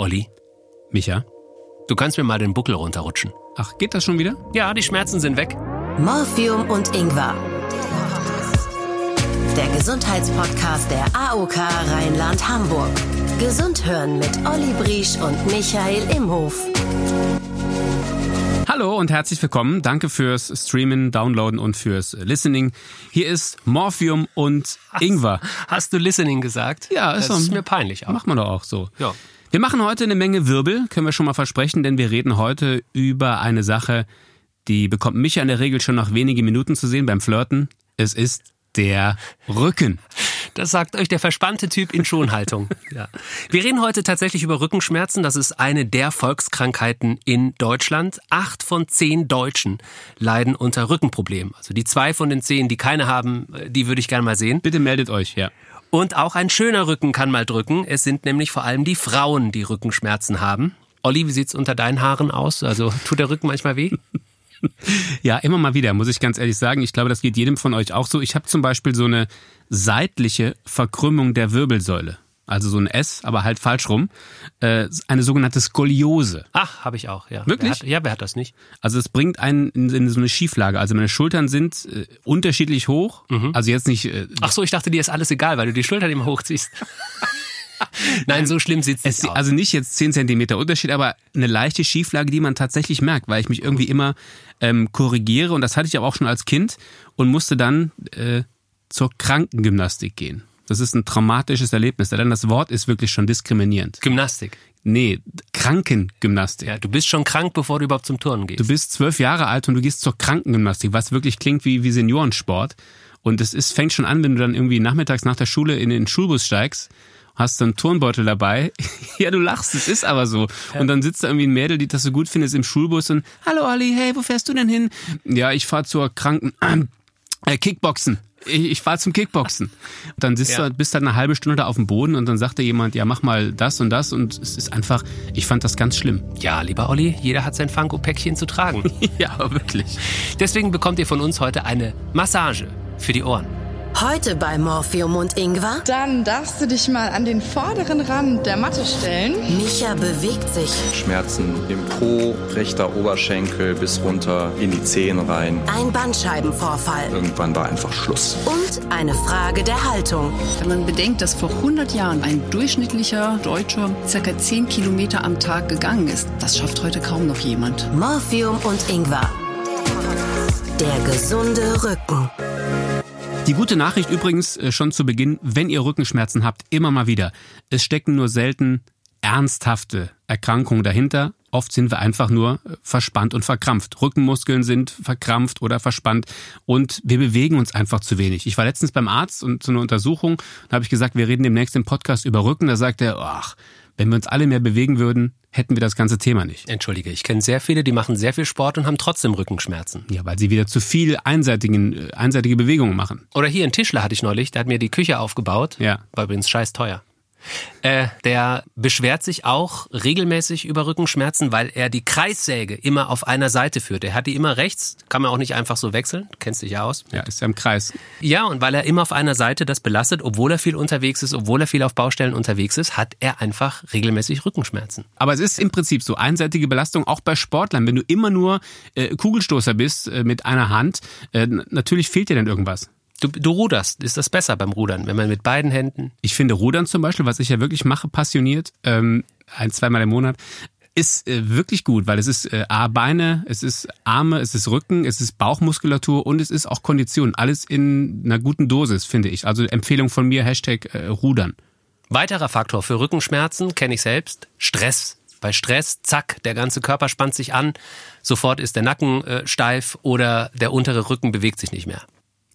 Olli, Micha? du kannst mir mal den Buckel runterrutschen. Ach, geht das schon wieder? Ja, die Schmerzen sind weg. Morphium und Ingwer. Der Gesundheitspodcast der AOK Rheinland-Hamburg. Gesund hören mit Olli Briesch und Michael Imhof. Hallo und herzlich willkommen. Danke fürs Streamen, Downloaden und fürs Listening. Hier ist Morphium und Ingwer. Hast du Listening gesagt? Ja, ist das so. ist mir peinlich auch. Macht man doch auch so. Ja. Wir machen heute eine Menge Wirbel, können wir schon mal versprechen, denn wir reden heute über eine Sache, die bekommt mich in der Regel schon nach wenigen Minuten zu sehen beim Flirten. Es ist der Rücken. Das sagt euch der verspannte Typ in Schonhaltung. ja. Wir reden heute tatsächlich über Rückenschmerzen. Das ist eine der Volkskrankheiten in Deutschland. Acht von zehn Deutschen leiden unter Rückenproblemen. Also die zwei von den zehn, die keine haben, die würde ich gerne mal sehen. Bitte meldet euch, ja. Und auch ein schöner Rücken kann mal drücken. Es sind nämlich vor allem die Frauen, die Rückenschmerzen haben. Olli, wie sieht's unter deinen Haaren aus? Also tut der Rücken manchmal weh? Ja, immer mal wieder, muss ich ganz ehrlich sagen. Ich glaube, das geht jedem von euch auch so. Ich habe zum Beispiel so eine seitliche Verkrümmung der Wirbelsäule. Also so ein S, aber halt falsch rum. Äh, eine sogenannte Skoliose. Ach, habe ich auch, ja. Wirklich? Wer hat, ja, wer hat das nicht? Also es bringt einen in, in so eine Schieflage. Also meine Schultern sind äh, unterschiedlich hoch. Also jetzt nicht. Äh, Ach so, ich dachte, dir ist alles egal, weil du die Schultern immer hochziehst. Nein, so schlimm sieht's es, nicht aus. also nicht jetzt 10 Zentimeter Unterschied, aber eine leichte Schieflage, die man tatsächlich merkt, weil ich mich irgendwie immer ähm, korrigiere und das hatte ich aber auch schon als Kind und musste dann äh, zur Krankengymnastik gehen. Das ist ein traumatisches Erlebnis, denn das Wort ist wirklich schon diskriminierend. Gymnastik. Nee, Krankengymnastik. Ja, du bist schon krank, bevor du überhaupt zum Turnen gehst. Du bist zwölf Jahre alt und du gehst zur Krankengymnastik, was wirklich klingt wie, wie Seniorensport. Und es ist, fängt schon an, wenn du dann irgendwie nachmittags nach der Schule in den Schulbus steigst, hast dann einen Turnbeutel dabei. ja, du lachst, es ist aber so. Und dann sitzt da irgendwie ein Mädel, die das so gut findest im Schulbus und Hallo Olli, hey, wo fährst du denn hin? Ja, ich fahr zur Kranken äh, Kickboxen. Ich, ich fahre zum Kickboxen. Und dann sitzt Ja. du, bist halt eine halbe Stunde da auf dem Boden und dann sagt dir jemand, ja, mach mal das und das und es ist einfach, ich fand das ganz schlimm. ja, lieber Olli, jeder hat sein Funko-Päckchen zu tragen. ja, aber wirklich. Deswegen bekommt ihr von uns heute eine Massage für die Ohren. Heute bei Morphium und Ingwer. Dann darfst du dich mal an den vorderen Rand der Matte stellen. Micha bewegt sich. Schmerzen im Po, rechter Oberschenkel bis runter in die Zehen rein. Ein Bandscheibenvorfall. Irgendwann war einfach Schluss. Und eine Frage der Haltung. Wenn man bedenkt, dass vor 100 Jahren ein durchschnittlicher Deutscher circa 10 Kilometer am Tag gegangen ist, das schafft heute kaum noch jemand. Morphium und Ingwer. Der gesunde Rücken. Die gute Nachricht übrigens äh, schon zu Beginn, wenn ihr Rückenschmerzen habt, immer mal wieder. Es stecken nur selten ernsthafte Erkrankungen dahinter. Oft sind wir einfach nur äh, verspannt und verkrampft. Rückenmuskeln sind verkrampft oder verspannt und wir bewegen uns einfach zu wenig. Ich war letztens beim Arzt und zu einer Untersuchung, da habe ich gesagt, wir reden demnächst im Podcast über Rücken. Da sagt er, ach, wenn wir uns alle mehr bewegen würden, hätten wir das ganze Thema nicht. Entschuldige, ich kenne sehr viele, die machen sehr viel Sport und haben trotzdem Rückenschmerzen. Ja, weil sie wieder zu viel einseitigen, äh, einseitige Bewegungen machen. Oder hier ein Tischler hatte ich neulich, der hat mir die Küche aufgebaut. Ja. War übrigens scheiß teuer. Äh, der beschwert sich auch regelmäßig über Rückenschmerzen, weil er die Kreissäge immer auf einer Seite führt. Er hat die immer rechts, kann man auch nicht einfach so wechseln. Du kennst dich ja aus. Ja, ist ja im Kreis. Ja, und weil er immer auf einer Seite das belastet, obwohl er viel unterwegs ist, obwohl er viel auf Baustellen unterwegs ist, hat er einfach regelmäßig Rückenschmerzen. Aber es ist im Prinzip so einseitige Belastung auch bei Sportlern. Wenn du immer nur äh, Kugelstoßer bist äh, mit einer Hand, äh, natürlich fehlt dir dann irgendwas. Du, du ruderst, ist das besser beim Rudern, wenn man mit beiden Händen. Ich finde Rudern zum Beispiel, was ich ja wirklich mache, passioniert, ähm, ein, zweimal im Monat, ist äh, wirklich gut, weil es ist äh, A, Beine, es ist Arme, es ist Rücken, es ist Bauchmuskulatur und es ist auch Kondition. Alles in einer guten Dosis, finde ich. Also Empfehlung von mir, Hashtag äh, Rudern. Weiterer Faktor für Rückenschmerzen kenne ich selbst, Stress. Bei Stress, zack, der ganze Körper spannt sich an, sofort ist der Nacken äh, steif oder der untere Rücken bewegt sich nicht mehr.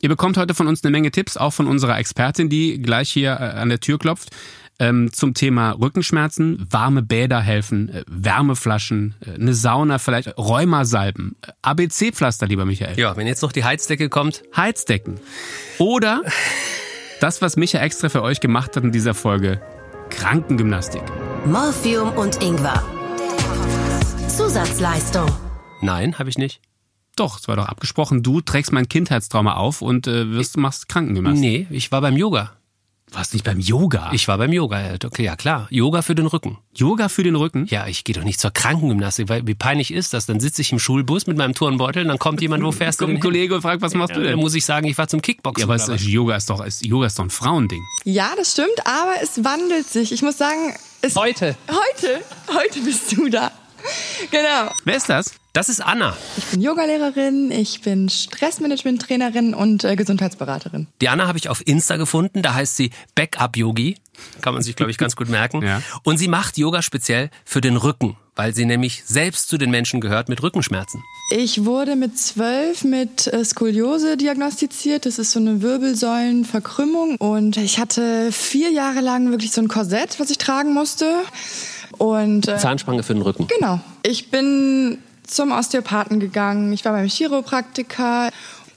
Ihr bekommt heute von uns eine Menge Tipps, auch von unserer Expertin, die gleich hier äh, an der Tür klopft, ähm, zum Thema Rückenschmerzen. Warme Bäder helfen, äh, Wärmeflaschen, äh, eine Sauna vielleicht, Rheumasalben, ABC-Pflaster, lieber Michael. Ja, wenn jetzt noch die Heizdecke kommt, Heizdecken. Oder das, was Micha extra für euch gemacht hat in dieser Folge, Krankengymnastik. Morphium und Ingwer. Zusatzleistung. nein, habe ich nicht. Doch, es war doch abgesprochen, du trägst mein Kindheitstrauma auf und äh, wirst, machst Krankengymnastik. Nee, ich war beim Yoga. Warst nicht beim Yoga? Ich war beim Yoga, ja, okay, ja klar. Yoga für den Rücken. Yoga für den Rücken? Ja, ich gehe doch nicht zur Krankengymnastik, weil wie peinlich ist das? Dann sitze ich im Schulbus mit meinem Turnbeutel und dann kommt jemand, wo fährst du Kommt ein? Kollege und fragt, was machst Ja, du dann denn? muss ich sagen, ich war zum Kickboxen. Ja, aber es? Yoga ist doch, ist, Yoga ist doch ein Frauending. Ja, das stimmt, aber es wandelt sich. Ich muss sagen, es Heute. heute, heute bist du da. Genau. Wer ist das? Das ist Anna. Ich bin Yogalehrerin, ich bin Stressmanagement-Trainerin und äh, Gesundheitsberaterin. Die Anna habe ich auf Insta gefunden, da heißt sie Backup-Yogi. Kann man sich, glaube ich, ganz gut merken. Ja. Und sie macht Yoga speziell für den Rücken, weil sie nämlich selbst zu den Menschen gehört mit Rückenschmerzen. Ich wurde mit zwölf mit äh, Skoliose diagnostiziert. Das ist so eine Wirbelsäulenverkrümmung. Und ich hatte vier Jahre lang wirklich so ein Korsett, was ich tragen musste. Und äh, Zahnspange für den Rücken. Genau. Ich bin zum Osteopathen gegangen, ich war beim Chiropraktiker.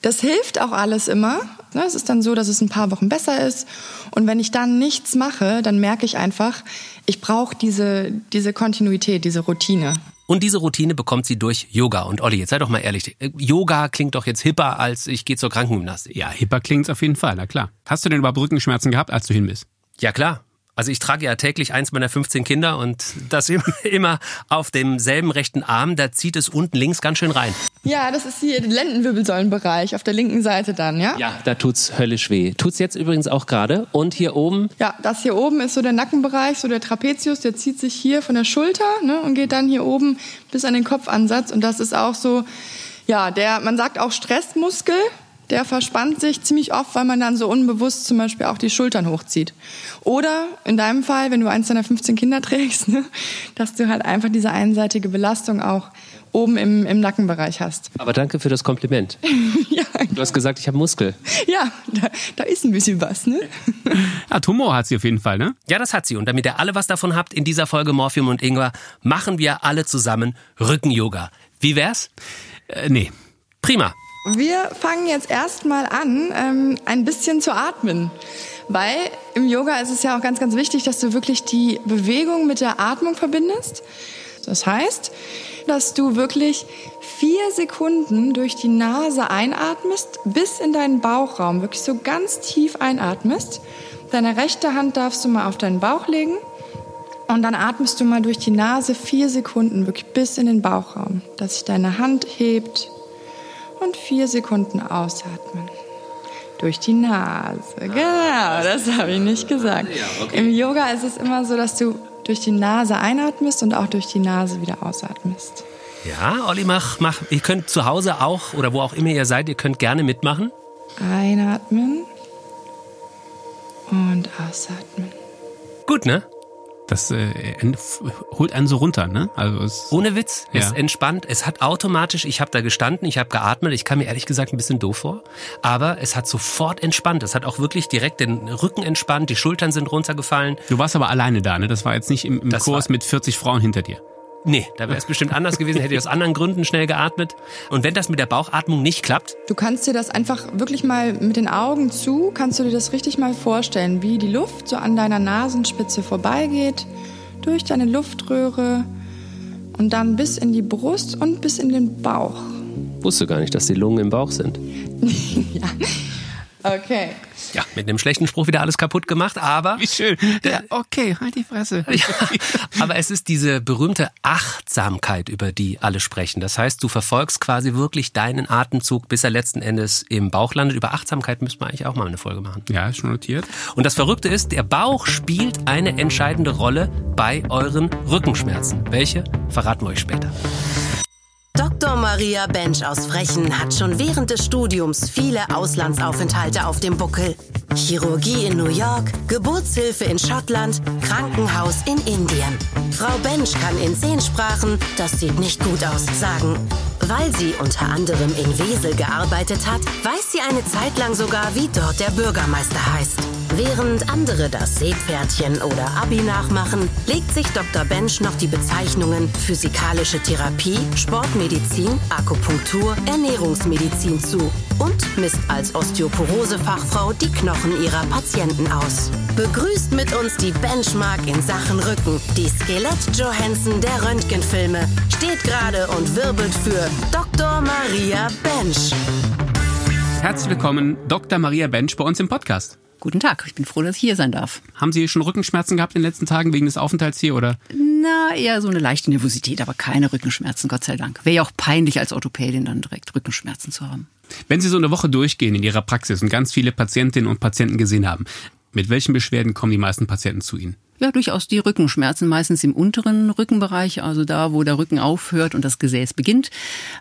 Das hilft auch alles immer. Ne, Es ist dann so, dass es ein paar Wochen besser ist. Und wenn ich dann nichts mache, dann merke ich einfach, ich brauche diese, diese Kontinuität, diese Routine. Und diese Routine bekommt sie durch Yoga. Und Olli, jetzt sei doch mal ehrlich, Yoga klingt doch jetzt hipper als ich gehe zur Krankengymnastik. Ja, hipper klingt's auf jeden Fall, na klar. Hast du denn überhaupt Rückenschmerzen gehabt, als du hin bist? Ja klar. Also ich trage ja täglich eins meiner 15 Kinder und das immer, immer auf demselben rechten Arm, da zieht es unten links ganz schön rein. Ja, das ist hier der Lendenwirbelsäulenbereich auf der linken Seite dann, ja? Ja, da tut's höllisch weh. Tut's jetzt übrigens auch gerade. Und hier oben, Ja, das hier oben ist so der Nackenbereich, so der Trapezius, der zieht sich hier von der Schulter ne, und geht dann hier oben bis an den Kopfansatz. Und das ist auch so, ja, der, man sagt auch Stressmuskel, der verspannt sich ziemlich oft, weil man dann so unbewusst zum Beispiel auch die Schultern hochzieht. Oder in deinem Fall, wenn du eins deiner 15 Kinder trägst, ne, dass du halt einfach diese einseitige Belastung auch oben im, im Nackenbereich hast. aber danke für das Kompliment. ja, Du hast gesagt, ich habe Muskel. ja da, da ist ein bisschen was, ne? Ja, Tumor hat sie auf jeden Fall, ne? Ja, das hat sie. Und damit ihr alle was davon habt, in dieser Folge Morphium und Ingwer, machen wir alle zusammen Rücken-Yoga. Wie wär's? Äh, nee. Prima. Wir fangen jetzt erstmal an, ähm, ein bisschen zu atmen. Weil im Yoga ist es ja auch ganz, ganz wichtig, dass du wirklich die Bewegung mit der Atmung verbindest. Das heißt, dass du wirklich vier Sekunden durch die Nase einatmest, bis in deinen Bauchraum, wirklich so ganz tief einatmest. Deine rechte Hand darfst du mal auf deinen Bauch legen und dann atmest du mal durch die Nase vier Sekunden, wirklich bis in den Bauchraum, dass sich deine Hand hebt und vier Sekunden ausatmen. Durch die Nase. Genau, das habe ich nicht gesagt. Im Yoga ist es immer so, dass du durch die Nase einatmest und auch durch die Nase wieder ausatmest. Ja, Olli, mach, mach. Ihr könnt zu Hause auch oder wo auch immer ihr seid, ihr könnt gerne mitmachen. Einatmen und ausatmen. Gut, ne? Das äh, holt einen so runter, ne? Also es, Ohne Witz. Es Ja. entspannt. Es hat automatisch, ich habe da gestanden, ich habe geatmet. Ich kam mir ehrlich gesagt ein bisschen doof vor. Aber es hat sofort entspannt. Es hat auch wirklich direkt den Rücken entspannt. Die Schultern sind runtergefallen. du warst aber alleine da, ne? Das war jetzt nicht im, im Kurs war- mit 40 Frauen hinter dir. Nee, da wäre es bestimmt anders gewesen, hätte ich aus anderen Gründen schnell geatmet. Und wenn das mit der Bauchatmung nicht klappt, Du kannst dir das einfach wirklich mal mit den Augen zu, kannst du dir das richtig mal vorstellen, wie die Luft so an deiner Nasenspitze vorbeigeht, durch deine Luftröhre und dann bis in die Brust und bis in den Bauch. wusste gar nicht, dass die Lungen im Bauch sind. ja. Okay. Ja, mit einem schlechten Spruch wieder alles kaputt gemacht, aber Wie schön. Der, okay, halt die Fresse. Ja, aber es ist diese berühmte Achtsamkeit, über die alle sprechen. Das heißt, du verfolgst quasi wirklich deinen Atemzug, bis er letzten Endes im Bauch landet. Über Achtsamkeit müsste man eigentlich auch mal eine Folge machen. Ja, ist schon notiert. Und das Verrückte ist, der Bauch spielt eine entscheidende Rolle bei euren Rückenschmerzen. Welche verraten wir euch später. Dr. Maria Bench aus Frechen hat schon während des Studiums viele Auslandsaufenthalte auf dem Buckel. Chirurgie in New York, Geburtshilfe in Schottland, Krankenhaus in Indien. Frau Bench kann in zehn Sprachen, das sieht nicht gut aus, sagen. Weil sie unter anderem in Wesel gearbeitet hat, weiß sie eine Zeit lang sogar, wie dort der Bürgermeister heißt. Während andere das Seepferdchen oder Abi nachmachen, legt sich Dr. Bench noch die Bezeichnungen physikalische Therapie, Sportmedizin, Akupunktur, Ernährungsmedizin zu und misst als Osteoporose-Fachfrau die Knochen ihrer Patienten aus. Begrüßt mit uns die Benchmark in Sachen Rücken, die Skelett Johansson der Röntgenfilme, steht gerade und wirbelt für Dr. Maria Bench. Herzlich willkommen, Dr. Maria Bench bei uns im Podcast. Guten Tag, ich bin froh, dass ich hier sein darf. Haben Sie schon Rückenschmerzen gehabt in den letzten Tagen wegen des Aufenthalts hier oder? Na, eher so eine leichte Nervosität, aber keine Rückenschmerzen, Gott sei Dank. Wäre ja auch peinlich als Orthopädin dann direkt Rückenschmerzen zu haben. Wenn Sie so eine Woche durchgehen in Ihrer Praxis und ganz viele Patientinnen und Patienten gesehen haben, mit welchen Beschwerden kommen die meisten Patienten zu Ihnen? Ja, durchaus die Rückenschmerzen, meistens im unteren Rückenbereich, also da, wo der Rücken aufhört und das Gesäß beginnt.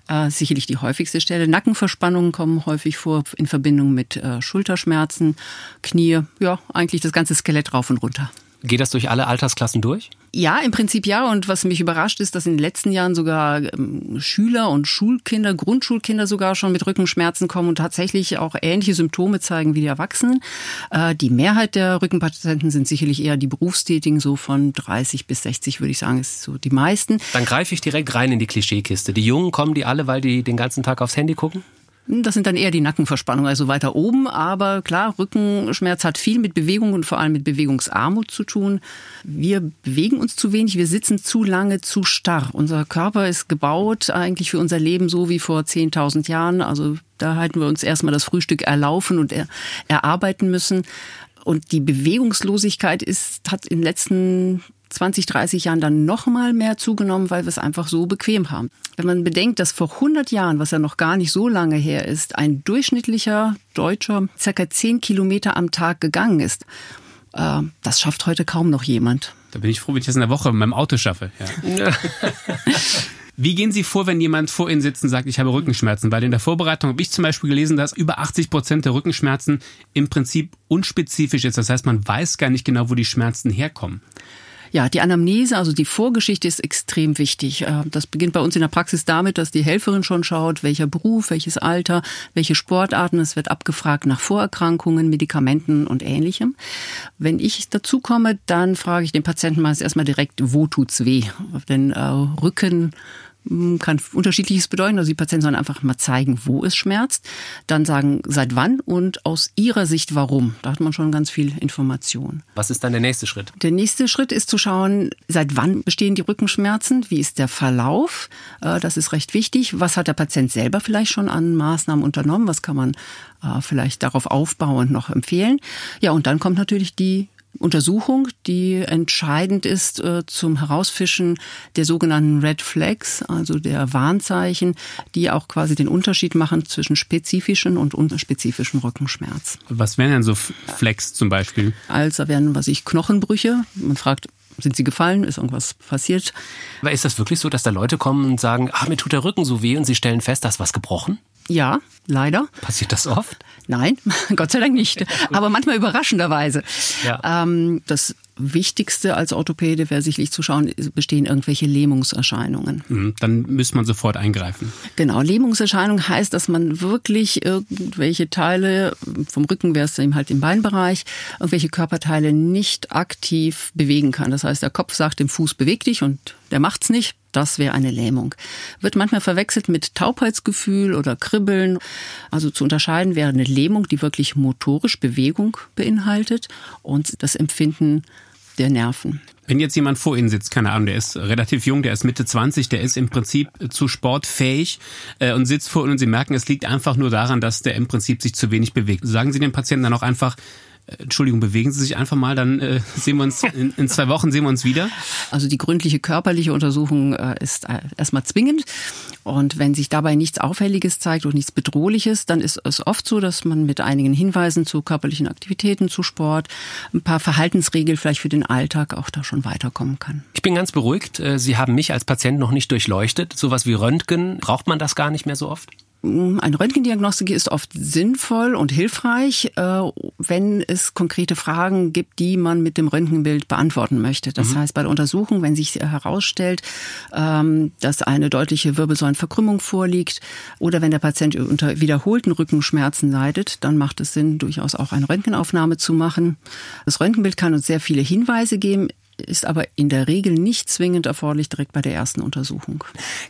Äh, sicherlich die häufigste Stelle. Nackenverspannungen kommen häufig vor in Verbindung mit äh, Schulterschmerzen, Knie, ja, eigentlich das ganze Skelett rauf und runter. Geht das durch alle Altersklassen durch? Ja, im Prinzip ja. Und was mich überrascht ist, dass in den letzten Jahren sogar ähm, Schüler und Schulkinder, Grundschulkinder sogar schon mit Rückenschmerzen kommen und tatsächlich auch ähnliche Symptome zeigen wie die Erwachsenen. Äh, die Mehrheit der Rückenpatienten sind sicherlich eher die Berufstätigen, so von 30 bis 60 würde ich sagen, ist so die meisten. Dann greife ich direkt rein in die Klischeekiste. Die Jungen kommen die alle, weil die den ganzen Tag aufs Handy gucken? Das sind dann eher die Nackenverspannungen, also weiter oben. Aber klar, Rückenschmerz hat viel mit Bewegung und vor allem mit Bewegungsarmut zu tun. Wir bewegen uns zu wenig, wir sitzen zu lange zu starr. Unser Körper ist gebaut eigentlich für unser Leben so wie vor 10.000 Jahren. Also da halten wir uns erstmal das Frühstück erlaufen und er, erarbeiten müssen. Und die Bewegungslosigkeit ist, hat in den letzten 20, 30 Jahren dann noch mal mehr zugenommen, weil wir es einfach so bequem haben. Wenn man bedenkt, dass vor 100 Jahren, was ja noch gar nicht so lange her ist, ein durchschnittlicher Deutscher circa 10 Kilometer am Tag gegangen ist, äh, das schafft heute kaum noch jemand. Da bin ich froh, wenn ich das in der Woche mit meinem Auto schaffe. Ja. Wie gehen Sie vor, wenn jemand vor Ihnen sitzt und sagt, ich habe Rückenschmerzen? Weil in der Vorbereitung habe ich zum Beispiel gelesen, dass über 80 Prozent der Rückenschmerzen im Prinzip unspezifisch ist. Das heißt, man weiß gar nicht genau, wo die Schmerzen herkommen. Ja, die Anamnese, also die Vorgeschichte ist extrem wichtig. Äh, das beginnt bei uns in der Praxis damit, dass die Helferin schon schaut, welcher Beruf, welches Alter, welche Sportarten. Es wird abgefragt nach Vorerkrankungen, Medikamenten und ähnlichem. Wenn ich dazu komme, dann frage ich den Patienten meist erstmal direkt, wo tut's weh? Denn äh, Rücken kann unterschiedliches bedeuten. Also die Patienten sollen einfach mal zeigen, wo es schmerzt, dann sagen, seit wann und aus ihrer Sicht warum. Da hat man schon ganz viel Information. Was ist dann der nächste Schritt? Der nächste Schritt ist zu schauen, seit wann bestehen die Rückenschmerzen, wie ist der Verlauf. Äh, das ist recht wichtig. Was hat der Patient selber vielleicht schon an Maßnahmen unternommen? Was kann man äh, vielleicht darauf aufbauend noch empfehlen? Ja, und dann kommt natürlich die Untersuchung, die entscheidend ist äh, zum Herausfischen der sogenannten Red Flags, also der Warnzeichen, die auch quasi den Unterschied machen zwischen spezifischen und unspezifischen Rückenschmerz. Was wären denn so Flags zum Beispiel? Also wären, was ich, Knochenbrüche. Man fragt, sind sie gefallen? Ist irgendwas passiert? Aber ist das wirklich so, dass da Leute kommen und sagen, ah, mir tut der Rücken so weh und sie stellen fest, da ist was gebrochen? Ja, leider. Passiert das oft? Nein, Gott sei Dank nicht. Aber manchmal überraschenderweise. Ja. Ähm, das Wichtigste als Orthopäde wäre sicherlich zu schauen, bestehen irgendwelche Lähmungserscheinungen. Mhm, dann müsste man sofort eingreifen. Genau, Lähmungserscheinung heißt, dass man wirklich irgendwelche Teile, vom Rücken wäre es eben halt im Beinbereich, irgendwelche Körperteile nicht aktiv bewegen kann. Das heißt, der Kopf sagt dem Fuß beweg dich und der macht's nicht. Das wäre eine Lähmung. Wird manchmal verwechselt mit Taubheitsgefühl oder Kribbeln. Also zu unterscheiden wäre eine Lähmung, die wirklich motorisch Bewegung beinhaltet und das Empfinden der Nerven. Wenn jetzt jemand vor Ihnen sitzt, keine Ahnung, der ist relativ jung, der ist Mitte 20, der ist im Prinzip zu sportfähig äh, und sitzt vor Ihnen und Sie merken, es liegt einfach nur daran, dass der im Prinzip sich zu wenig bewegt. Sagen Sie dem Patienten dann auch einfach, Entschuldigung, bewegen Sie sich einfach mal, dann äh, sehen wir uns in, in, zwei Wochen sehen wir uns wieder. Also die gründliche körperliche Untersuchung äh, ist äh, erstmal zwingend und wenn sich dabei nichts Auffälliges zeigt und nichts Bedrohliches, dann ist es oft so, dass man mit einigen Hinweisen zu körperlichen Aktivitäten, zu Sport, ein paar Verhaltensregeln vielleicht für den Alltag auch da schon weiterkommen kann. Ich bin ganz beruhigt. Äh, Sie haben mich als Patient noch nicht durchleuchtet. Sowas wie Röntgen braucht man das gar nicht mehr so oft? Eine Röntgendiagnostik ist oft sinnvoll und hilfreich, äh, wenn es konkrete Fragen gibt, die man mit dem Röntgenbild beantworten möchte. Das mhm. heißt, bei der Untersuchung, wenn sich herausstellt, ähm, dass eine deutliche Wirbelsäulenverkrümmung vorliegt oder wenn der Patient unter wiederholten Rückenschmerzen leidet, dann macht es Sinn, durchaus auch eine Röntgenaufnahme zu machen. Das Röntgenbild kann uns sehr viele Hinweise geben ist aber in der Regel nicht zwingend erforderlich direkt bei der ersten Untersuchung.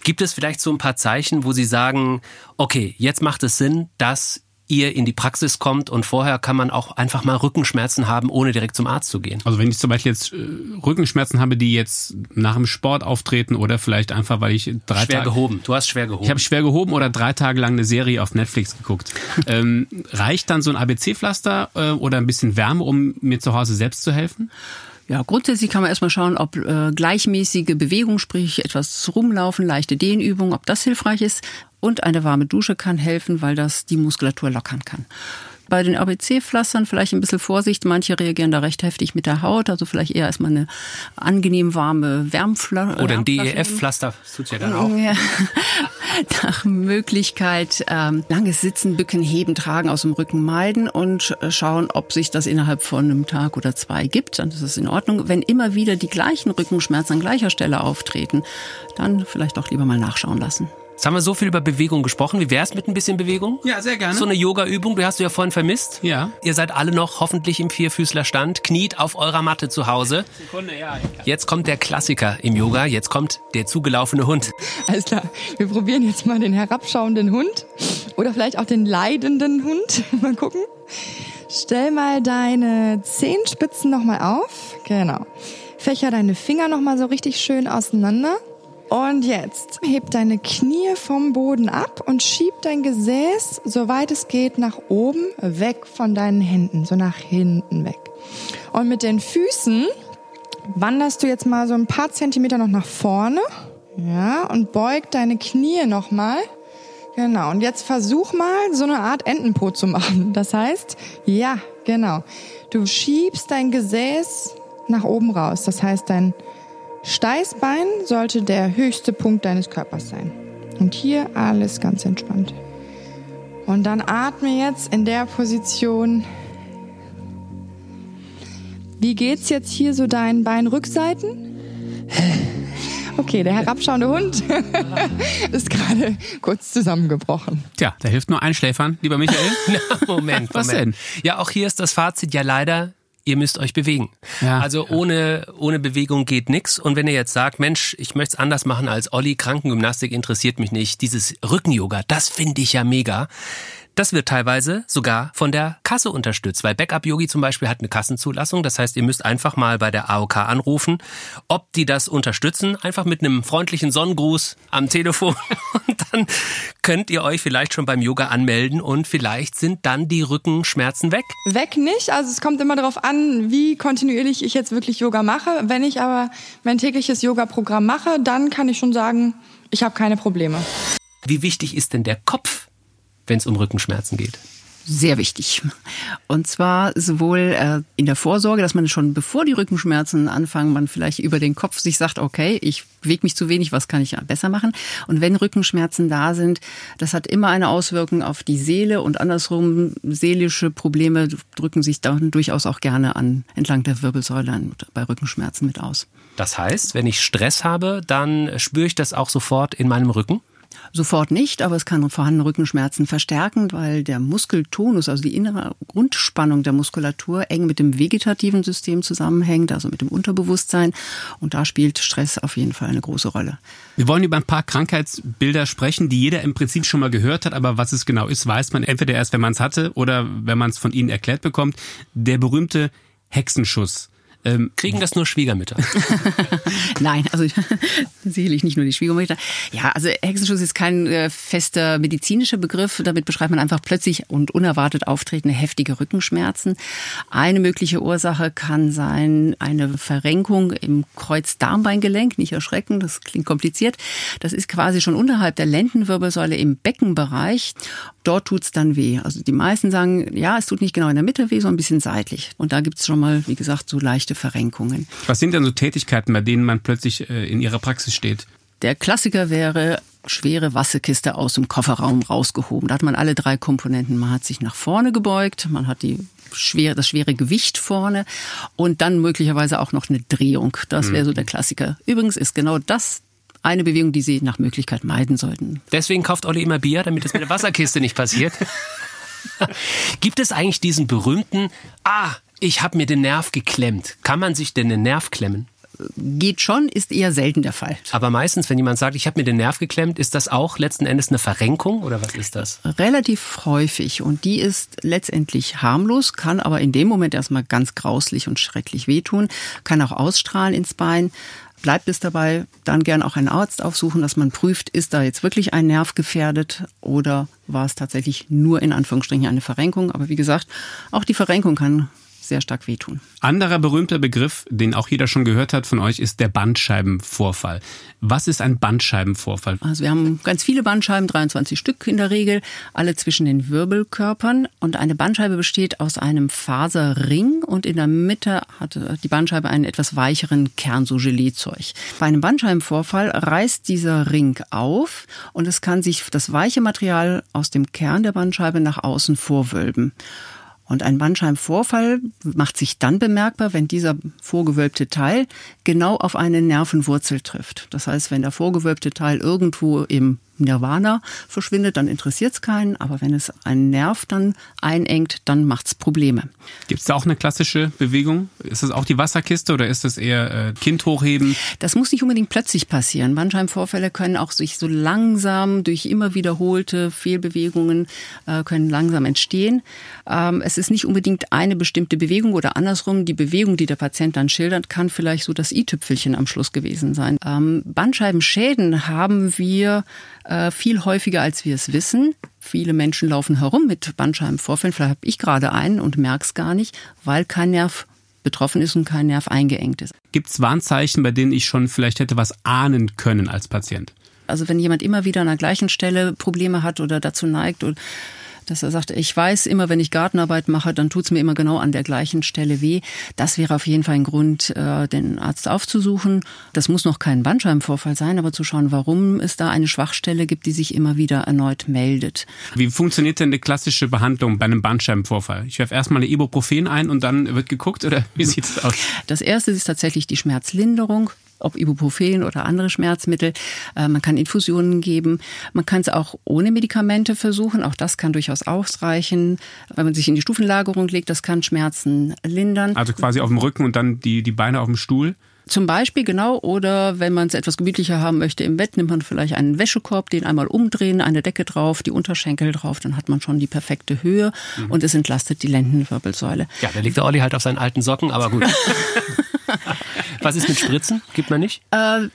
Gibt es vielleicht so ein paar Zeichen, wo Sie sagen, okay, jetzt macht es Sinn, dass ihr in die Praxis kommt und vorher kann man auch einfach mal Rückenschmerzen haben, ohne direkt zum Arzt zu gehen. Also wenn ich zum Beispiel jetzt äh, Rückenschmerzen habe, die jetzt nach dem Sport auftreten oder vielleicht einfach, weil ich drei schwer Tage... gehoben. Du hast schwer gehoben. Ich habe schwer gehoben oder drei Tage lang eine Serie auf Netflix geguckt. ähm, reicht dann so ein ABC-Pflaster äh, oder ein bisschen Wärme, um mir zu Hause selbst zu helfen? Ja, grundsätzlich kann man erstmal schauen, ob äh, gleichmäßige Bewegung, sprich etwas rumlaufen, leichte Dehnübungen, ob das hilfreich ist. Und eine warme Dusche kann helfen, weil das die Muskulatur lockern kann. Bei den ABC-Pflastern vielleicht ein bisschen Vorsicht. Manche reagieren da recht heftig mit der Haut. Also vielleicht eher erstmal eine angenehm warme Wärmflasche. Oder ein DEF-Pflaster, das tut ja dann auch. Ja. Nach Möglichkeit ähm, langes Sitzen, Bücken, Heben, Tragen aus dem Rücken meiden und schauen, ob sich das innerhalb von einem Tag oder zwei gibt. Dann ist es in Ordnung. Wenn immer wieder die gleichen Rückenschmerzen an gleicher Stelle auftreten, dann vielleicht auch lieber mal nachschauen lassen. Jetzt haben wir so viel über Bewegung gesprochen. Wie wär's mit ein bisschen Bewegung? Ja, sehr gerne. So eine Yoga-Übung, die hast du ja vorhin vermisst. Ja. Ihr seid alle noch hoffentlich im Vierfüßlerstand, kniet auf eurer Matte zu Hause. Sekunde, ja. Jetzt kommt der Klassiker im Yoga, jetzt kommt der zugelaufene Hund. Alles klar. Wir probieren jetzt mal den herabschauenden Hund oder vielleicht auch den leidenden Hund. mal gucken. Stell mal deine Zehenspitzen nochmal auf. Genau. Fächer deine Finger nochmal so richtig schön auseinander. Und jetzt heb deine Knie vom Boden ab und schieb dein Gesäß, soweit es geht, nach oben, weg von deinen Händen, so nach hinten weg. Und mit den Füßen wanderst du jetzt mal so ein paar Zentimeter noch nach vorne. Ja, und beug deine Knie nochmal. Genau, und jetzt versuch mal so eine Art Entenpo zu machen. Das heißt, ja, genau. Du schiebst dein Gesäß nach oben raus. Das heißt, dein Steißbein sollte der höchste Punkt deines Körpers sein. Und hier alles ganz entspannt. Und dann atme jetzt in der Position. Wie geht's jetzt hier so deinen Beinrückseiten? Okay, der herabschauende Hund ist gerade kurz zusammengebrochen. Tja, da hilft nur Einschläfern, lieber Michael. Na, Moment, Was Moment. denn? Ja, auch hier ist das Fazit ja leider, ihr müsst euch bewegen. Ja, also ohne, ohne Bewegung geht nix. Und wenn ihr jetzt sagt, Mensch, ich möchte es anders machen als Olli, Krankengymnastik interessiert mich nicht, dieses Rücken-Yoga, das finde ich ja mega. Das wird teilweise sogar von der Kasse unterstützt, weil Backup Yogi zum Beispiel hat eine Kassenzulassung. Das heißt, ihr müsst einfach mal bei der AOK anrufen, ob die das unterstützen. Einfach mit einem freundlichen Sonnengruß am Telefon. Und dann könnt ihr euch vielleicht schon beim Yoga anmelden und vielleicht sind dann die Rückenschmerzen weg. Weg nicht. Also es kommt immer darauf an, wie kontinuierlich ich jetzt wirklich Yoga mache. Wenn ich aber mein tägliches Yoga-Programm mache, dann kann ich schon sagen, ich habe keine Probleme. Wie wichtig ist denn der Kopf, wenn es um Rückenschmerzen geht? Sehr wichtig. Und zwar sowohl äh, in der Vorsorge, dass man schon bevor die Rückenschmerzen anfangen, man vielleicht über den Kopf sich sagt, okay, ich bewege mich zu wenig, was kann ich besser machen? Und wenn Rückenschmerzen da sind, das hat immer eine Auswirkung auf die Seele und andersrum, seelische Probleme drücken sich dann durchaus auch gerne an entlang der Wirbelsäule bei Rückenschmerzen mit aus. Das heißt, wenn ich Stress habe, dann spüre ich das auch sofort in meinem Rücken? Sofort nicht, aber es kann vorhandene Rückenschmerzen verstärken, weil der Muskeltonus, also die innere Grundspannung der Muskulatur, eng mit dem vegetativen System zusammenhängt, also mit dem Unterbewusstsein. Und da spielt Stress auf jeden Fall eine große Rolle. Wir wollen über ein paar Krankheitsbilder sprechen, die jeder im Prinzip schon mal gehört hat, aber was es genau ist, weiß man entweder erst, wenn man es hatte oder wenn man es von Ihnen erklärt bekommt. Der berühmte Hexenschuss. Ähm, Kriegen das nur Schwiegermütter? Nein, also sicherlich nicht nur die Schwiegermütter. Ja, also Hexenschuss ist kein äh, fester medizinischer Begriff. Damit beschreibt man einfach plötzlich und unerwartet auftretende heftige Rückenschmerzen. Eine mögliche Ursache kann sein eine Verrenkung im Kreuzdarmbeingelenk. Nicht erschrecken, das klingt kompliziert. Das ist quasi schon unterhalb der Lendenwirbelsäule im Beckenbereich. Dort tut's dann weh. Also die meisten sagen, ja, es tut nicht genau in der Mitte weh, sondern ein bisschen seitlich. Und da gibt's schon mal, wie gesagt, so leichte Verrenkungen. Was sind denn so Tätigkeiten, bei denen man plötzlich äh, in ihrer Praxis steht? Der Klassiker wäre schwere Wasserkiste aus dem Kofferraum rausgehoben. Da hat man alle drei Komponenten. Man hat sich nach vorne gebeugt, man hat die schwer, das schwere Gewicht vorne und dann möglicherweise auch noch eine Drehung. Das wäre so der Klassiker. Übrigens ist genau das eine Bewegung, die Sie nach Möglichkeit meiden sollten. Deswegen kauft Olli immer Bier, damit es mit der Wasserkiste nicht passiert. Gibt es eigentlich diesen berühmten, ah, ich habe mir den Nerv geklemmt. Kann man sich denn den Nerv klemmen? geht schon, ist eher selten der Fall. Aber meistens, wenn jemand sagt, ich habe mir den Nerv geklemmt, ist das auch letzten Endes eine Verrenkung oder was ist das? Relativ häufig und die ist letztendlich harmlos, kann aber in dem Moment erstmal ganz grauslich und schrecklich wehtun, kann auch ausstrahlen ins Bein. Bleibt es dabei, dann gern auch einen Arzt aufsuchen, dass man prüft, ist da jetzt wirklich ein Nerv gefährdet oder war es tatsächlich nur in Anführungsstrichen eine Verrenkung. Aber wie gesagt, auch die Verrenkung kann sehr stark wehtun. Anderer berühmter Begriff, den auch jeder schon gehört hat von euch, ist der Bandscheibenvorfall. Was ist ein Bandscheibenvorfall? Also wir haben ganz viele Bandscheiben, 23 Stück in der Regel, alle zwischen den Wirbelkörpern. Und eine Bandscheibe besteht aus einem Faserring und in der Mitte hat die Bandscheibe einen etwas weicheren Kern, so Geleezeug. Bei einem Bandscheibenvorfall reißt dieser Ring auf und es kann sich das weiche Material aus dem Kern der Bandscheibe nach außen vorwölben. Und ein Bandscheibenvorfall macht sich dann bemerkbar, wenn dieser vorgewölbte Teil genau auf eine Nervenwurzel trifft. Das heißt, wenn der vorgewölbte Teil irgendwo im Nirvana verschwindet, dann interessiert es keinen. Aber wenn es einen Nerv dann einengt, dann macht es Probleme. Gibt es da auch eine klassische Bewegung? Ist das auch die Wasserkiste oder ist das eher äh, Kind hochheben? Das muss nicht unbedingt plötzlich passieren. Bandscheibenvorfälle können auch sich so langsam durch immer wiederholte Fehlbewegungen äh, können langsam entstehen. Ähm, es ist nicht unbedingt eine bestimmte Bewegung oder andersrum. Die Bewegung, die der Patient dann schildert, kann vielleicht so das i-Tüpfelchen am Schluss gewesen sein. Ähm, Bandscheibenschäden haben wir äh, viel häufiger, als wir es wissen. Viele Menschen laufen herum mit Bandscheibenvorfällen. Vielleicht habe ich gerade einen und merke es gar nicht, weil kein Nerv betroffen ist und kein Nerv eingeengt ist. Gibt es Warnzeichen, bei denen ich schon vielleicht hätte was ahnen können als Patient? Also wenn jemand immer wieder an der gleichen Stelle Probleme hat oder dazu neigt oder dass er sagt, ich weiß immer, wenn ich Gartenarbeit mache, dann tut's mir immer genau an der gleichen Stelle weh. Das wäre auf jeden Fall ein Grund, äh, den Arzt aufzusuchen. Das muss noch kein Bandscheibenvorfall sein, aber zu schauen, warum es da eine Schwachstelle gibt, die sich immer wieder erneut meldet. Wie funktioniert denn eine klassische Behandlung bei einem Bandscheibenvorfall? Ich werfe erstmal eine Ibuprofen ein und dann wird geguckt oder wie sieht's aus? Das erste ist tatsächlich die Schmerzlinderung ob Ibuprofen oder andere Schmerzmittel. Äh, man kann Infusionen geben. Man kann es auch ohne Medikamente versuchen. Auch das kann durchaus ausreichen. Wenn man sich in die Stufenlagerung legt, das kann Schmerzen lindern. Also quasi auf dem Rücken und dann die, die Beine auf dem Stuhl? Zum Beispiel, genau. Oder wenn man es etwas gemütlicher haben möchte im Bett, nimmt man vielleicht einen Wäschekorb, den einmal umdrehen, eine Decke drauf, die Unterschenkel drauf, dann hat man schon die perfekte Höhe mhm. und es entlastet die Lendenwirbelsäule. Ja, da liegt der Olli halt auf seinen alten Socken, aber gut. Was ist mit Spritzen? Gibt man nicht? Äh,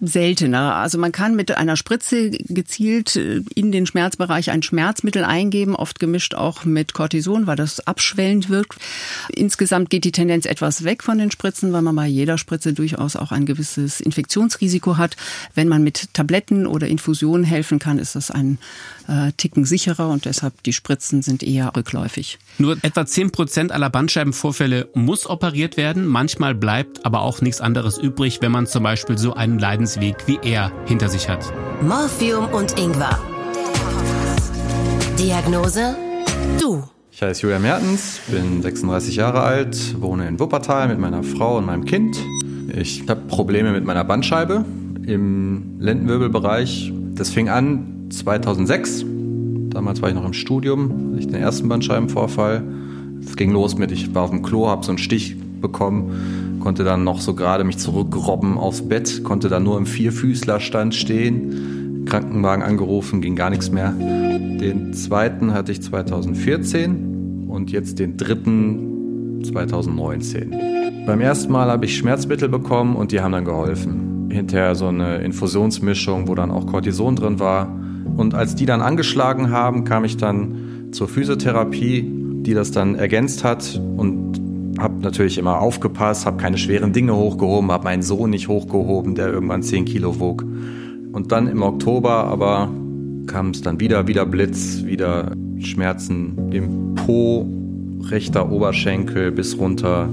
seltener. Also man kann mit einer Spritze gezielt äh, in den Schmerzbereich ein Schmerzmittel eingeben, oft gemischt auch mit Cortison, weil das abschwellend wirkt. Insgesamt geht die Tendenz etwas weg von den Spritzen, weil man bei jeder Spritze durchaus auch ein gewisses Infektionsrisiko hat. Wenn man mit Tabletten oder Infusionen helfen kann, ist das ein äh, Ticken sicherer und deshalb die Spritzen sind eher rückläufig. Nur etwa 10 Prozent aller Bandscheibenvorfälle muss operiert werden. Manchmal bleibt aber auch nichts anderes übrig, wenn man zum Beispiel so einen Leidensweg wie er hinter sich hat. Morphium und Ingwer. Diagnose? Du. Ich heiße Julia Mertens, bin 36 Jahre alt, wohne in Wuppertal mit meiner Frau und meinem Kind. Ich habe Probleme mit meiner Bandscheibe im Lendenwirbelbereich. Das fing an 2006. Damals war ich noch im Studium, hatte ich den ersten Bandscheibenvorfall. Es ging los mit, ich war auf dem Klo, habe so einen Stich bekommen, konnte dann noch so gerade mich zurückrobben aufs Bett, konnte dann nur im Vierfüßlerstand stehen, Krankenwagen angerufen, ging gar nichts mehr. Den zweiten hatte ich 2014 und jetzt den dritten 2019. Beim ersten Mal habe ich Schmerzmittel bekommen und die haben dann geholfen. Hinterher so eine Infusionsmischung, wo dann auch Cortison drin war. Und als die dann angeschlagen haben, kam ich dann zur Physiotherapie, die das dann ergänzt hat und habe natürlich immer aufgepasst, habe keine schweren Dinge hochgehoben, habe meinen Sohn nicht hochgehoben, der irgendwann 10 Kilo wog. Und dann im Oktober aber kam es dann wieder, wieder Blitz, wieder Schmerzen im Po, rechter Oberschenkel bis runter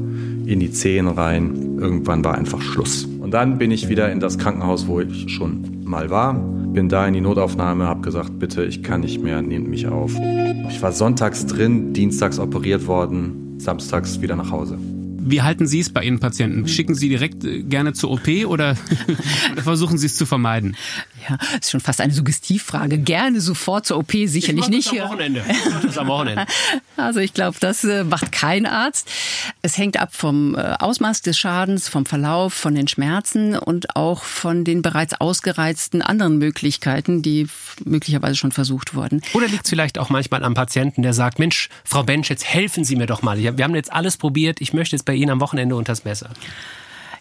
in die Zehen rein. Irgendwann war einfach Schluss. Und dann bin ich wieder in das Krankenhaus, wo ich schon mal war. Bin da in die Notaufnahme, habe gesagt, bitte, ich kann nicht mehr, nehmt mich auf. Ich war sonntags drin, dienstags operiert worden, samstags wieder nach Hause. Wie halten Sie es bei Ihren Patienten? Schicken Sie direkt äh, gerne zur OP oder, oder versuchen Sie es zu vermeiden? Ja, ist schon fast eine Suggestivfrage. Gerne sofort zur OP, sicherlich ich nicht. Das am Wochenende. Ich das am Wochenende. Also ich glaube, das äh, macht kein Arzt. Es hängt ab vom äh, Ausmaß des Schadens, vom Verlauf, von den Schmerzen und auch von den bereits ausgereizten anderen Möglichkeiten, die möglicherweise schon versucht wurden. Oder liegt es vielleicht auch manchmal am Patienten, der sagt, Mensch, Frau Bench, jetzt helfen Sie mir doch mal. Wir haben jetzt alles probiert. Ich möchte jetzt bei Ihnen am Wochenende unters Messer.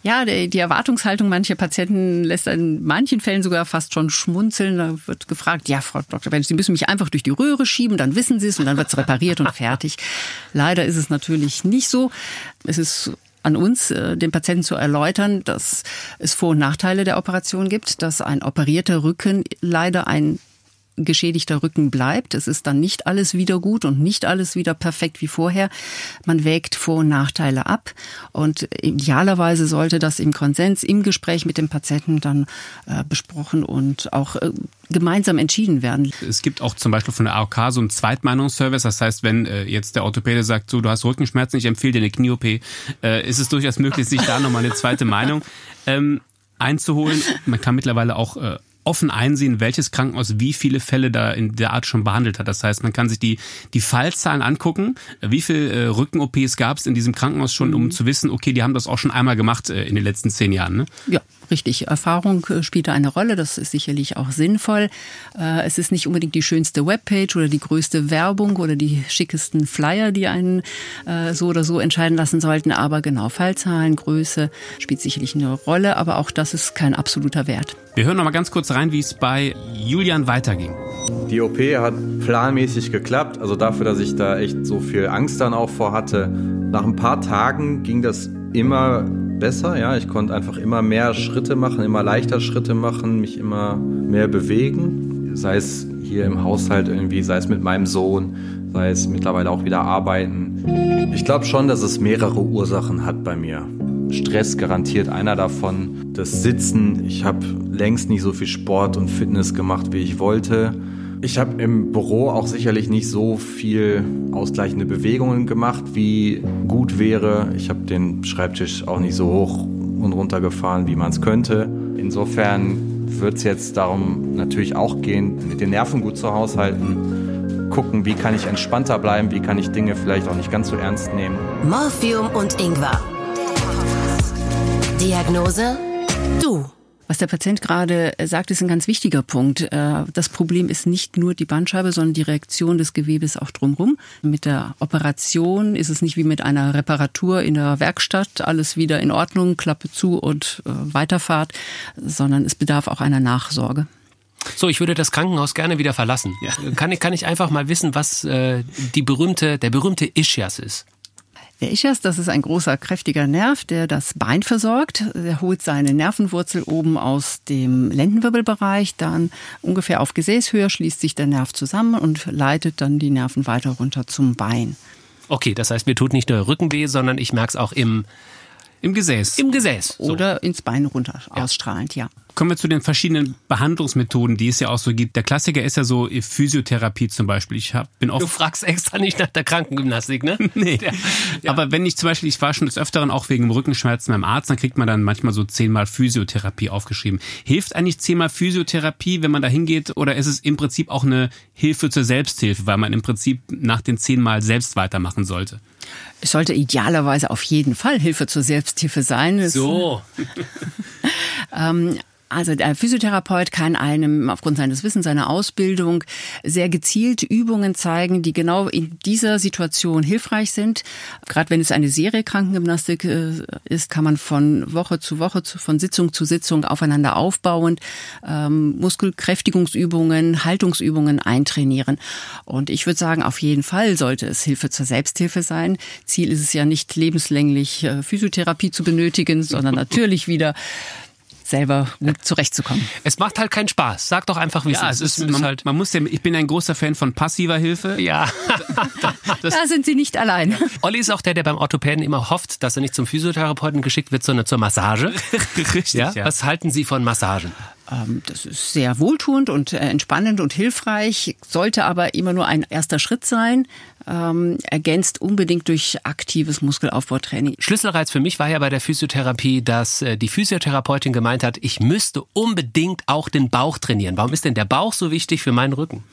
Ja, die Erwartungshaltung mancher Patienten lässt in manchen Fällen sogar fast schon schmunzeln. Da wird gefragt, ja, Frau Dr. Bench, Sie müssen mich einfach durch die Röhre schieben, dann wissen Sie es und dann wird es repariert und fertig. Leider ist es natürlich nicht so. Es ist an uns, äh, den Patienten zu erläutern, dass es Vor- und Nachteile der Operation gibt, dass ein operierter Rücken leider ein geschädigter Rücken bleibt. Es ist dann nicht alles wieder gut und nicht alles wieder perfekt wie vorher. Man wägt Vor- und Nachteile ab und idealerweise sollte das im Konsens, im Gespräch mit dem Patienten dann äh, besprochen und auch äh, gemeinsam entschieden werden. Es gibt auch zum Beispiel von der AOK so einen Zweitmeinungsservice. Das heißt, wenn äh, jetzt der Orthopäde sagt, so du hast Rückenschmerzen, ich empfehle dir eine Knie-OP, äh, ist es durchaus möglich, sich da nochmal eine zweite Meinung ähm, einzuholen. Man kann mittlerweile auch äh, offen einsehen, welches Krankenhaus wie viele Fälle da in der Art schon behandelt hat. Das heißt, man kann sich die, die Fallzahlen angucken, wie viele äh, Rücken-OPs gab es in diesem Krankenhaus schon, um mhm. zu wissen, okay, die haben das auch schon einmal gemacht äh, in den letzten zehn Jahren. Ne? Ja, richtig. Erfahrung äh, spielt da eine Rolle. Das ist sicherlich auch sinnvoll. Äh, es ist nicht unbedingt die schönste Webpage oder die größte Werbung oder die schickesten Flyer, die einen äh, so oder so entscheiden lassen sollten. Aber genau, Fallzahlen, Größe spielt sicherlich eine Rolle. Aber auch das ist kein absoluter Wert. Wir hören noch mal ganz kurz rein, wie es bei Julian weiterging. Die OP hat planmäßig geklappt, also dafür, dass ich da echt so viel Angst dann auch vor hatte. Nach ein paar Tagen ging das immer besser, ja, ich konnte einfach immer mehr Schritte machen, immer leichter Schritte machen, mich immer mehr bewegen, sei es hier im Haushalt irgendwie, sei es mit meinem Sohn, sei es mittlerweile auch wieder arbeiten. Ich glaube schon, dass es mehrere Ursachen hat bei mir. Stress garantiert einer davon. Das Sitzen, ich habe längst nicht so viel Sport und Fitness gemacht, wie ich wollte. Ich habe im Büro auch sicherlich nicht so viel ausgleichende Bewegungen gemacht, wie gut wäre. Ich habe den Schreibtisch auch nicht so hoch und runter gefahren, wie man es könnte. Insofern wird es jetzt darum natürlich auch gehen, mit den Nerven gut zu haushalten, gucken, wie kann ich entspannter bleiben, wie kann ich Dinge vielleicht auch nicht ganz so ernst nehmen. Morphium und Ingwer. Diagnose? Du. Was der Patient gerade sagt, ist ein ganz wichtiger Punkt. Äh, das Problem ist nicht nur die Bandscheibe, sondern die Reaktion des Gewebes auch drumherum. Mit der Operation ist es nicht wie mit einer Reparatur in der Werkstatt, alles wieder in Ordnung, Klappe zu und äh, Weiterfahrt, sondern es bedarf auch einer Nachsorge. So, ich würde das Krankenhaus gerne wieder verlassen. Ja. Kann, ich, kann ich einfach mal wissen, was äh, die berühmte, der berühmte Ischias ist? Der Ischias, das ist ein großer, kräftiger Nerv, der das Bein versorgt. Er holt seine Nervenwurzel oben aus dem Lendenwirbelbereich, dann ungefähr auf Gesäßhöhe schließt sich der Nerv zusammen und leitet dann die Nerven weiter runter zum Bein. Okay, das heißt, mir tut nicht nur Rückenweh, sondern ich merke es auch im im Gesäß. Im Gesäß. So. Oder ins Bein runter, ja. ausstrahlend, ja. Kommen wir zu den verschiedenen Behandlungsmethoden, die es ja auch so gibt. Der Klassiker ist ja so Physiotherapie zum Beispiel. Ich hab, bin oft du fragst extra nicht nach der Krankengymnastik, ne? nee. Ja. Aber wenn ich zum Beispiel, ich war schon des Öfteren auch wegen Rückenschmerzen beim Arzt, dann kriegt man dann manchmal so zehnmal Physiotherapie aufgeschrieben. Hilft eigentlich zehnmal Physiotherapie, wenn man da hingeht, oder ist es im Prinzip auch eine Hilfe zur Selbsthilfe, weil man im Prinzip nach den zehnmal selbst weitermachen sollte? Es sollte idealerweise auf jeden Fall Hilfe zur Selbsthilfe sein. So. ähm, also der Physiotherapeut kann einem aufgrund seines Wissens, seiner Ausbildung sehr gezielt Übungen zeigen, die genau in dieser Situation hilfreich sind. Gerade wenn es eine Serie Krankengymnastik äh, ist, kann man von Woche zu Woche, von Sitzung zu Sitzung aufeinander aufbauend ähm, Muskelkräftigungsübungen, Haltungsübungen eintrainieren. Und ich würde sagen, auf jeden Fall sollte es Hilfe zur Selbsthilfe sein. Ziel ist es ja nicht lebenslänglich äh, Physiotherapie zu benötigen, sondern natürlich wieder selber gut zurechtzukommen. Es macht halt keinen Spaß. Sag doch einfach, wie ja, es ist. ist man, halt man muss ja, ich bin ein großer Fan von passiver Hilfe. Ja. das, da sind Sie nicht allein. Olli ist auch der, der beim Orthopäden immer hofft, dass er nicht zum Physiotherapeuten geschickt wird, sondern zur Massage. Richtig. Ja? ja? Was halten Sie von Massagen? Ähm, das ist sehr wohltuend und äh, entspannend und hilfreich, sollte aber immer nur ein erster Schritt sein, ähm, ergänzt unbedingt durch aktives Muskelaufbautraining. Schlüsselreiz für mich war ja bei der Physiotherapie, dass äh, die Physiotherapeutin gemeint hat, ich müsste unbedingt auch den Bauch trainieren. Warum ist denn der Bauch so wichtig für meinen Rücken?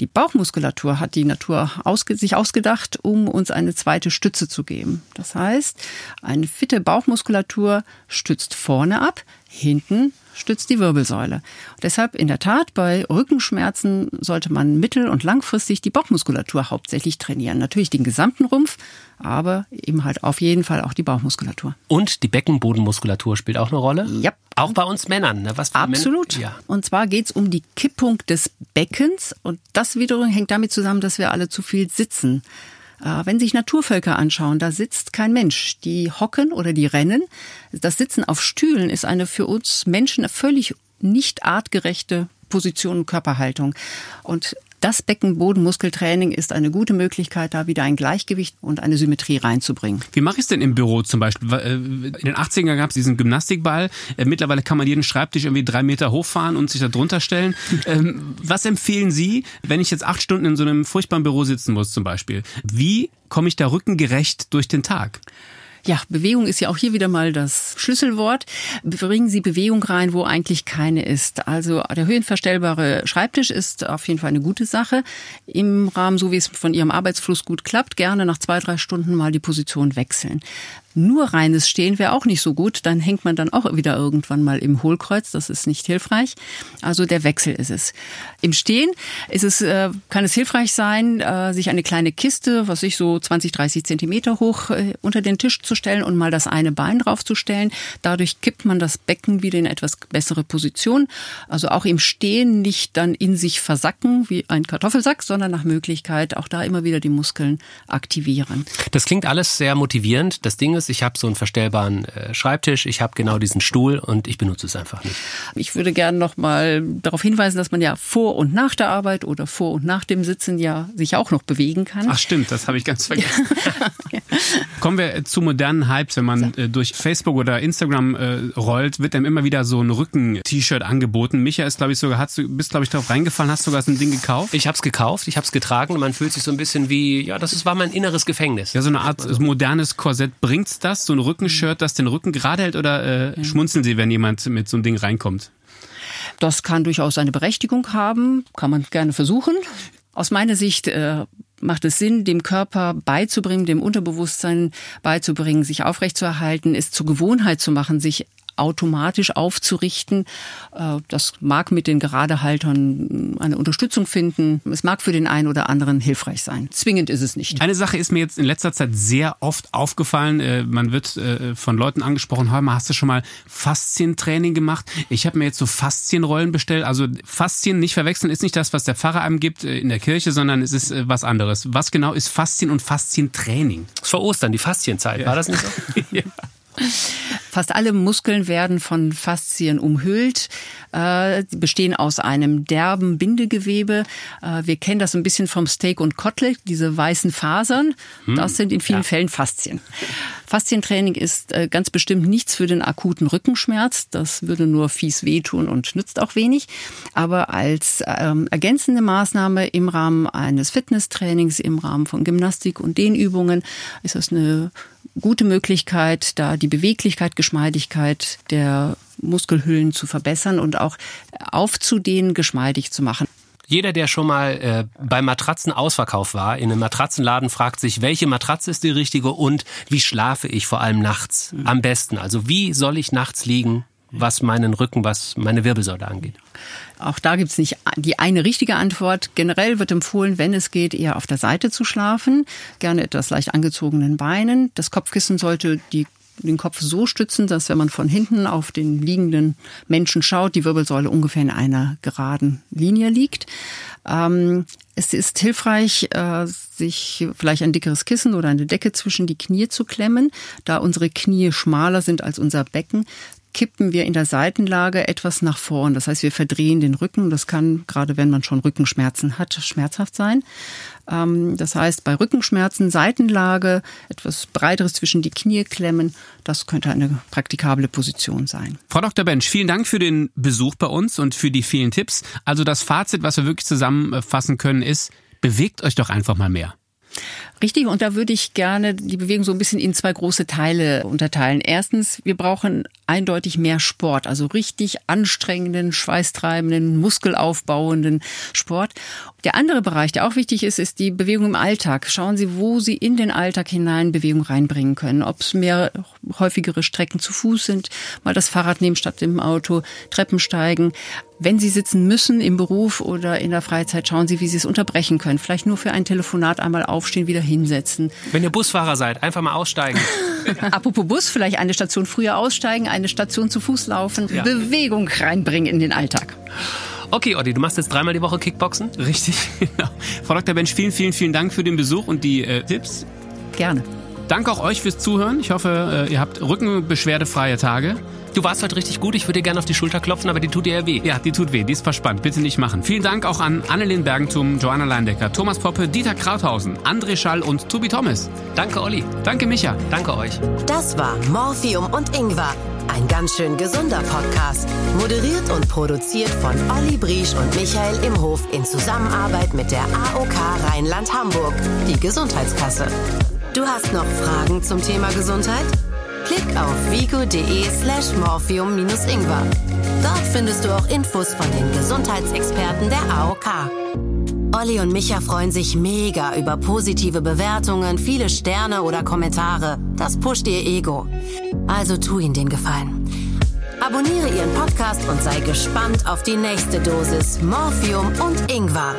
Die Bauchmuskulatur hat die Natur ausge sich ausgedacht, um uns eine zweite Stütze zu geben. Das heißt, eine fitte Bauchmuskulatur stützt vorne ab, hinten stützt die Wirbelsäule. Und deshalb in der Tat bei Rückenschmerzen sollte man mittel- und langfristig die Bauchmuskulatur hauptsächlich trainieren. Natürlich den gesamten Rumpf, aber eben halt auf jeden Fall auch die Bauchmuskulatur. Und die Beckenbodenmuskulatur spielt auch eine Rolle? Ja. Auch bei uns Männern. Ne? Was Absolut. Männer? Ja. Und zwar geht es um die Kippung des Beckens. Und das wiederum hängt damit zusammen, dass wir alle zu viel sitzen. Äh, wenn sich Naturvölker anschauen, da sitzt kein Mensch. Die hocken oder die rennen. Das Sitzen auf Stühlen ist eine für uns Menschen völlig nicht artgerechte Position und Körperhaltung. Und das Beckenbodenmuskeltraining ist eine gute Möglichkeit, da wieder ein Gleichgewicht und eine Symmetrie reinzubringen. Wie mache ich es denn im Büro zum Beispiel? Äh, in den 80ern gab es diesen Gymnastikball. Äh, mittlerweile kann man jeden Schreibtisch irgendwie drei Meter hochfahren und sich da drunter stellen. Ähm, was empfehlen Sie, wenn ich jetzt acht Stunden in so einem furchtbaren Büro sitzen muss zum Beispiel? Wie komme ich da rückengerecht durch den Tag? Ja, Bewegung ist ja auch hier wieder mal das Schlüsselwort. Bringen Sie Bewegung rein, wo eigentlich keine ist. Also der höhenverstellbare Schreibtisch ist auf jeden Fall eine gute Sache. Im Rahmen, so wie es von Ihrem Arbeitsfluss gut klappt, gerne nach zwei, drei Stunden mal die Position wechseln. Nur reines Stehen wäre auch nicht so gut. Dann hängt man dann auch wieder irgendwann mal im Hohlkreuz. Das ist nicht hilfreich. Also der Wechsel ist es. Im Stehen ist es, äh, kann es hilfreich sein, äh, sich eine kleine Kiste, was ich so 20, 30 Zentimeter hoch äh, unter den Tisch zu stellen und mal das eine Bein draufzustellen. Dadurch kippt man das Becken wieder in etwas bessere Position. Also auch im Stehen nicht dann in sich versacken wie ein Kartoffelsack, sondern nach Möglichkeit auch da immer wieder die Muskeln aktivieren. Das klingt alles sehr motivierend. Das Ding ist, ich habe so einen verstellbaren äh, Schreibtisch, ich habe genau diesen Stuhl und ich benutze es einfach nicht. Ich würde gerne noch mal darauf hinweisen, dass man ja vor und nach der Arbeit oder vor und nach dem Sitzen ja sich auch noch bewegen kann. Ach stimmt, das habe ich ganz vergessen. Kommen wir zu modernen Hypes, wenn man äh, durch Facebook oder Instagram äh, rollt, wird einem immer wieder so ein Rücken-T-Shirt angeboten. Micha ist glaube ich sogar, hast du bist glaube ich darauf reingefallen, hast sogar so ein Ding gekauft? Ich habe es gekauft, ich habe es getragen und man fühlt sich so ein bisschen wie, ja, das ist, war mein inneres Gefängnis. Ja, so eine Art modernes Korsett bringt's das, so ein Rückenshirt, das den Rücken gerade hält oder äh, schmunzeln Sie, wenn jemand mit so einem Ding reinkommt? Das kann durchaus eine Berechtigung haben, kann man gerne versuchen. Aus meiner Sicht äh, macht es Sinn, dem Körper beizubringen, dem Unterbewusstsein beizubringen, sich aufrechtzuerhalten, es zur Gewohnheit zu machen, sich automatisch aufzurichten. Äh, das mag mit den Geradehaltern eine Unterstützung finden. Es mag für den einen oder anderen hilfreich sein. Zwingend ist es nicht. Eine Sache ist mir jetzt in letzter Zeit sehr oft aufgefallen. Äh, man wird äh, von Leuten angesprochen, hör mal, hast du schon mal Faszientraining gemacht? Ich habe mir jetzt so Faszienrollen bestellt. Also Faszien nicht verwechseln ist nicht das, was der Pfarrer einem gibt in der Kirche, sondern es ist was anderes. Was genau ist Faszien und Faszientraining? Vor Ostern, die Faszienzeit, ja. war das nicht so? ja. Fast alle Muskeln werden von Faszien umhüllt. Äh, bestehen aus einem derben Bindegewebe. Äh, wir kennen das ein bisschen vom Steak und Kotelett, diese weißen Fasern. Hm. Das sind in vielen ja. Fällen Faszien. Faszientraining ist äh, ganz bestimmt nichts für den akuten Rückenschmerz. Das würde nur fies wehtun und nützt auch wenig. Aber als ähm, ergänzende Maßnahme im Rahmen eines Fitnesstrainings, im Rahmen von Gymnastik und Dehnübungen ist das eine gute Möglichkeit, da die Beweglichkeit, Geschmeidigkeit der Muskelhüllen zu verbessern und auch aufzudehnen, geschmeidig zu machen. Jeder, der schon mal äh, beim Matratzenausverkauf war, in einem Matratzenladen, fragt sich, welche Matratze ist die richtige und wie schlafe ich vor allem nachts mhm. am besten? Also wie soll ich nachts liegen, was meinen Rücken, was meine Wirbelsäule angeht? Auch da gibt's nicht die eine richtige Antwort. Generell wird empfohlen, wenn es geht, eher auf der Seite zu schlafen, gerne etwas leicht angezogenen Beinen. Das Kopfkissen sollte die den Kopf so stützen, dass wenn man von hinten auf den liegenden Menschen schaut, die Wirbelsäule ungefähr in einer geraden Linie liegt. Ähm, es ist hilfreich, äh, sich vielleicht ein dickeres Kissen oder eine Decke zwischen die Knie zu klemmen, da unsere Knie schmaler sind als unser Becken kippen wir in der Seitenlage etwas nach vorn. Das heißt, wir verdrehen den Rücken. Das kann, gerade wenn man schon Rückenschmerzen hat, schmerzhaft sein. Ähm, das heißt, bei Rückenschmerzen Seitenlage, etwas breiteres zwischen die Knie klemmen, das könnte eine praktikable Position sein. Frau Dr. Bench, vielen Dank für den Besuch bei uns und für die vielen Tipps. Also das Fazit, was wir wirklich zusammenfassen können, ist, bewegt euch doch einfach mal mehr. Richtig, und da würde ich gerne die Bewegung so ein bisschen in zwei große Teile unterteilen. Erstens, wir brauchen eindeutig mehr Sport, also richtig anstrengenden, schweißtreibenden, muskelaufbauenden Sport. Der andere Bereich, der auch wichtig ist, ist die Bewegung im Alltag. Schauen Sie, wo Sie in den Alltag hinein Bewegung reinbringen können. Ob es mehr häufigere Strecken zu Fuß sind, mal das Fahrrad nehmen statt dem Auto, Treppen steigen. Wenn Sie sitzen müssen im Beruf oder in der Freizeit, schauen Sie, wie Sie es unterbrechen können. Vielleicht nur für ein Telefonat einmal aufstehen, wieder hinsetzen. Wenn ihr Busfahrer seid, einfach mal aussteigen. Apropos Bus, vielleicht eine Station früher aussteigen, eine Station zu Fuß laufen, ja. Bewegung reinbringen in den Alltag. Okay, Oddi, du machst jetzt dreimal die Woche Kickboxen? Richtig, genau. Frau Dr. Bench, vielen, vielen, vielen Dank für den Besuch und die äh, Tipps. Gerne. Danke auch euch fürs Zuhören. Ich hoffe, äh, ihr habt rückenbeschwerdefreie Tage. Du warst heute richtig gut. Ich würde dir gerne auf die Schulter klopfen, aber die tut dir ja weh. Ja, die tut weh. Die ist verspannt. Bitte nicht machen. Vielen Dank auch an Annelien Bergentum, Joanna Leindecker, Thomas Poppe, Dieter Krauthausen, André Schall und Tobi Thomas. Danke, Olli. Danke, Micha. Danke euch. Das war Morphium und Ingwer. Ein ganz schön gesunder Podcast. Moderiert und produziert von Olli Briesch und Michael Imhof in Zusammenarbeit mit der AOK Rheinland-Hamburg, die Gesundheitskasse. Du hast noch Fragen zum Thema Gesundheit? Klick auf vigo.de slash morphium-ingwer. Dort findest du auch Infos von den Gesundheitsexperten der AOK. Olli und Micha freuen sich mega über positive Bewertungen, viele Sterne oder Kommentare. Das pusht ihr Ego. Also tu ihnen den Gefallen. Abonniere ihren Podcast und sei gespannt auf die nächste Dosis Morphium und Ingwer.